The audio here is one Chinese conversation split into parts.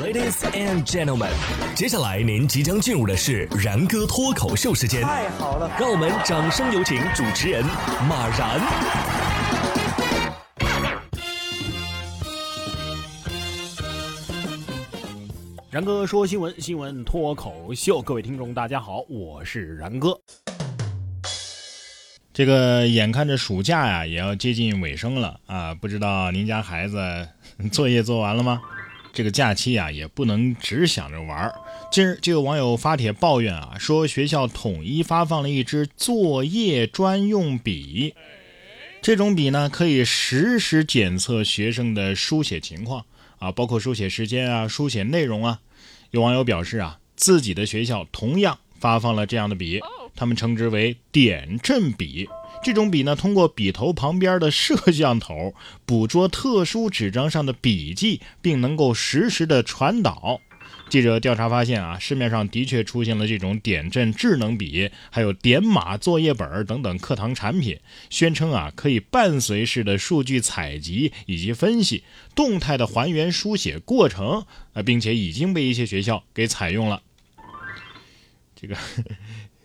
Ladies and gentlemen，接下来您即将进入的是然哥脱口秀时间。太好了，让我们掌声有请主持人马然。然哥说新闻，新闻脱口秀，各位听众大家好，我是然哥。这个眼看着暑假呀也要接近尾声了啊，不知道您家孩子 作业做完了吗？这个假期啊也不能只想着玩儿。近日就有网友发帖抱怨啊，说学校统一发放了一支作业专用笔，这种笔呢可以实时检测学生的书写情况啊，包括书写时间啊、书写内容啊。有网友表示啊，自己的学校同样发放了这样的笔。他们称之为点阵笔，这种笔呢，通过笔头旁边的摄像头捕捉特殊纸张上的笔迹，并能够实时的传导。记者调查发现啊，市面上的确出现了这种点阵智能笔，还有点码作业本等等课堂产品，宣称啊可以伴随式的数据采集以及分析，动态的还原书写过程啊，并且已经被一些学校给采用了。这个。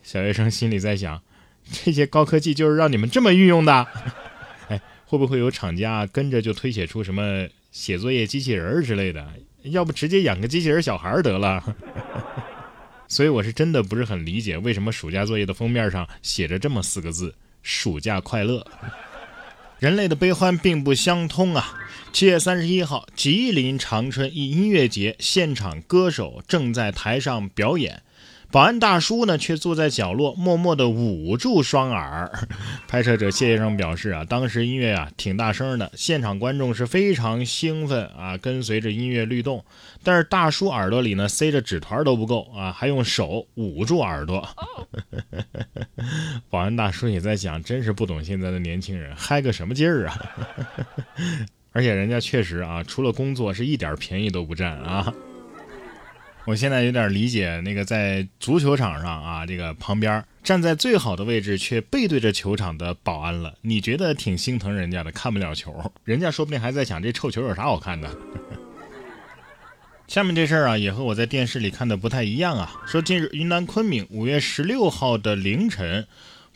小学生心里在想：这些高科技就是让你们这么运用的？哎，会不会有厂家跟着就推写出什么写作业机器人之类的？要不直接养个机器人小孩得了？所以我是真的不是很理解，为什么暑假作业的封面上写着这么四个字：“暑假快乐”。人类的悲欢并不相通啊！七月三十一号，吉林长春一音乐节现场，歌手正在台上表演。保安大叔呢，却坐在角落，默默地捂住双耳。拍摄者谢先生表示啊，当时音乐啊挺大声的，现场观众是非常兴奋啊，跟随着音乐律动。但是大叔耳朵里呢塞着纸团都不够啊，还用手捂住耳朵。保安大叔也在想，真是不懂现在的年轻人嗨个什么劲儿啊！而且人家确实啊，除了工作是一点便宜都不占啊。我现在有点理解那个在足球场上啊，这个旁边站在最好的位置却背对着球场的保安了。你觉得挺心疼人家的，看不了球，人家说不定还在想这臭球有啥好看的。下面这事儿啊，也和我在电视里看的不太一样啊。说近日云南昆明五月十六号的凌晨，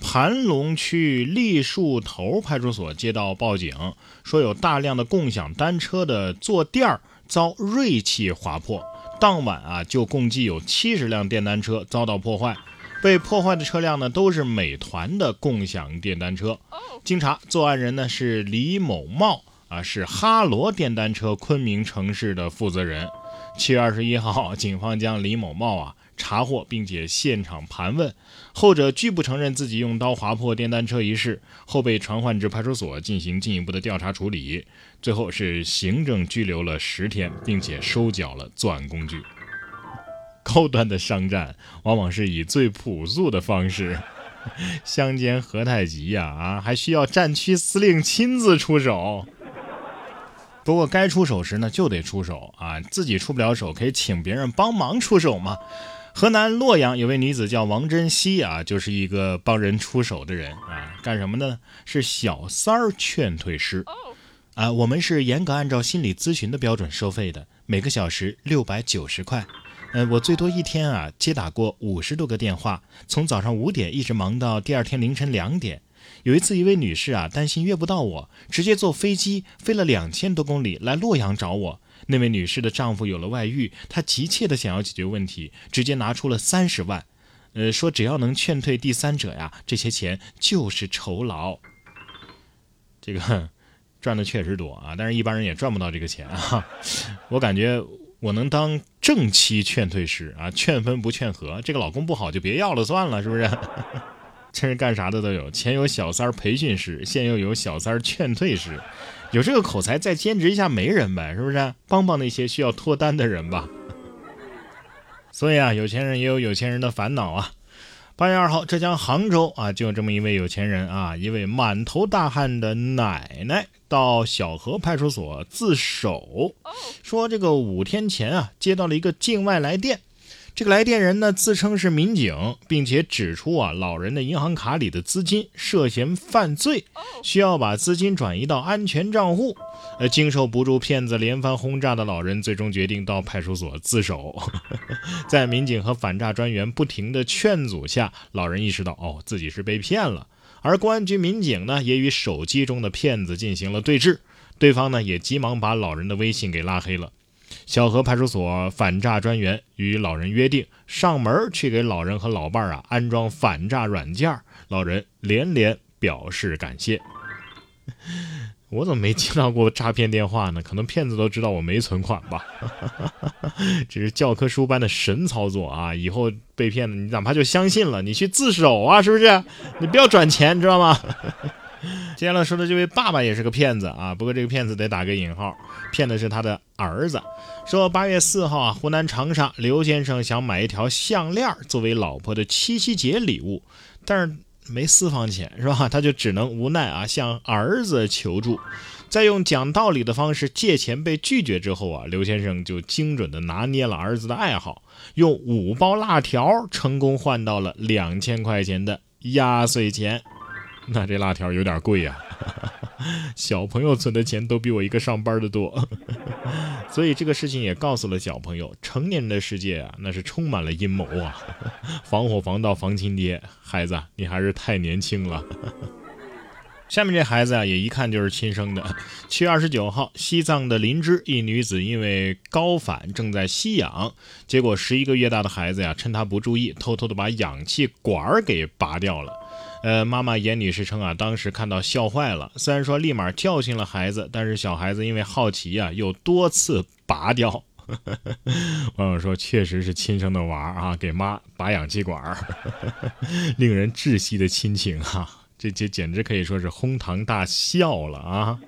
盘龙区栗树头派出所接到报警，说有大量的共享单车的坐垫遭锐器划破。当晚啊，就共计有七十辆电单车遭到破坏，被破坏的车辆呢都是美团的共享电单车。经查，作案人呢是李某茂啊，是哈罗电单车昆明城市的负责人。七月二十一号，警方将李某茂啊。查获并且现场盘问，后者拒不承认自己用刀划破电单车一事，后被传唤至派出所进行进一步的调查处理，最后是行政拘留了十天，并且收缴了作案工具。高端的商战往往是以最朴素的方式，乡间何太急呀啊，还需要战区司令亲自出手。不过该出手时呢就得出手啊，自己出不了手可以请别人帮忙出手嘛。河南洛阳有位女子叫王珍惜啊，就是一个帮人出手的人啊。干什么呢？是小三儿劝退师。啊，我们是严格按照心理咨询的标准收费的，每个小时六百九十块。呃，我最多一天啊接打过五十多个电话，从早上五点一直忙到第二天凌晨两点。有一次，一位女士啊担心约不到我，直接坐飞机飞了两千多公里来洛阳找我。那位女士的丈夫有了外遇，她急切的想要解决问题，直接拿出了三十万，呃，说只要能劝退第三者呀，这些钱就是酬劳。这个赚的确实多啊，但是一般人也赚不到这个钱啊。我感觉我能当正妻劝退师啊，劝分不劝和，这个老公不好就别要了算了，是不是？真是干啥的都有，前有小三儿培训师，现又有小三儿劝退师。有这个口才，再兼职一下媒人呗，是不是？帮帮那些需要脱单的人吧。所以啊，有钱人也有有钱人的烦恼啊。八月二号，浙江杭州啊，就有这么一位有钱人啊，一位满头大汗的奶奶到小河派出所自首，说这个五天前啊，接到了一个境外来电，这个来电人呢自称是民警，并且指出啊老人的银行卡里的资金涉嫌犯罪，需要把资金转移到安全账户。呃，经受不住骗子连番轰炸的老人，最终决定到派出所自首。在民警和反诈专员不停的劝阻下，老人意识到哦自己是被骗了。而公安局民警呢，也与手机中的骗子进行了对峙，对方呢也急忙把老人的微信给拉黑了。小河派出所反诈专员与老人约定上门去给老人和老伴儿啊安装反诈软件，老人连连表示感谢。我怎么没接到过诈骗电话呢？可能骗子都知道我没存款吧。这是教科书般的神操作啊！以后被骗了，你哪怕就相信了，你去自首啊，是不是？你不要转钱，知道吗？接下来说的这位爸爸也是个骗子啊，不过这个骗子得打个引号，骗的是他的儿子。说八月四号啊，湖南长沙刘先生想买一条项链作为老婆的七夕节礼物，但是。没私房钱是吧？他就只能无奈啊，向儿子求助。在用讲道理的方式借钱被拒绝之后啊，刘先生就精准的拿捏了儿子的爱好，用五包辣条成功换到了两千块钱的压岁钱。那这辣条有点贵呀。小朋友存的钱都比我一个上班的多，所以这个事情也告诉了小朋友，成年人的世界啊，那是充满了阴谋啊，防火防盗防亲爹，孩子你还是太年轻了。下面这孩子啊，也一看就是亲生的。七月二十九号，西藏的林芝一女子因为高反正在吸氧，结果十一个月大的孩子呀，趁她不注意，偷偷的把氧气管儿给拔掉了。呃，妈妈严女士称啊，当时看到笑坏了。虽然说立马教训了孩子，但是小孩子因为好奇啊，又多次拔掉。网友说，确实是亲生的娃啊，给妈拔氧气管，令人窒息的亲情啊，这这简直可以说是哄堂大笑了啊。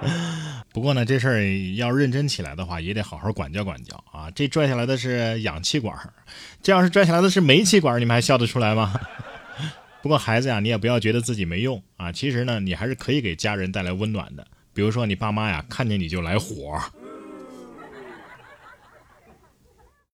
不过呢，这事儿要认真起来的话，也得好好管教管教啊。这拽下来的是氧气管，这要是拽下来的是煤气管，你们还笑得出来吗？不过孩子呀，你也不要觉得自己没用啊。其实呢，你还是可以给家人带来温暖的。比如说你爸妈呀，看见你就来火，